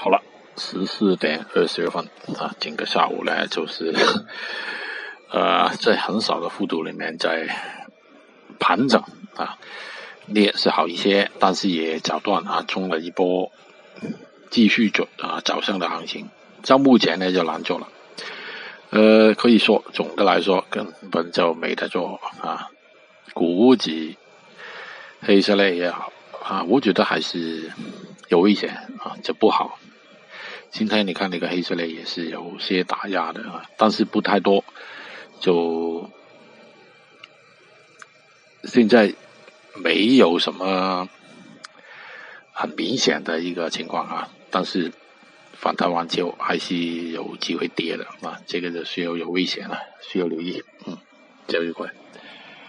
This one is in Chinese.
好了，十四点二十二分啊，整个下午呢，就是 呃，在很少的幅度里面在盘整啊，跌是好一些，但是也早段啊冲了一波，继续走啊早上的行情，到目前呢就难做了。呃，可以说总的来说根本就没得做啊，股指、黑色类也好啊，我觉得还是有危险啊，这不好。今天你看那个黑色类也是有些打压的啊，但是不太多，就现在没有什么很明显的一个情况啊，但是反弹完之后还是有机会跌的啊，这个就需要有危险了，需要留意，嗯，交易快。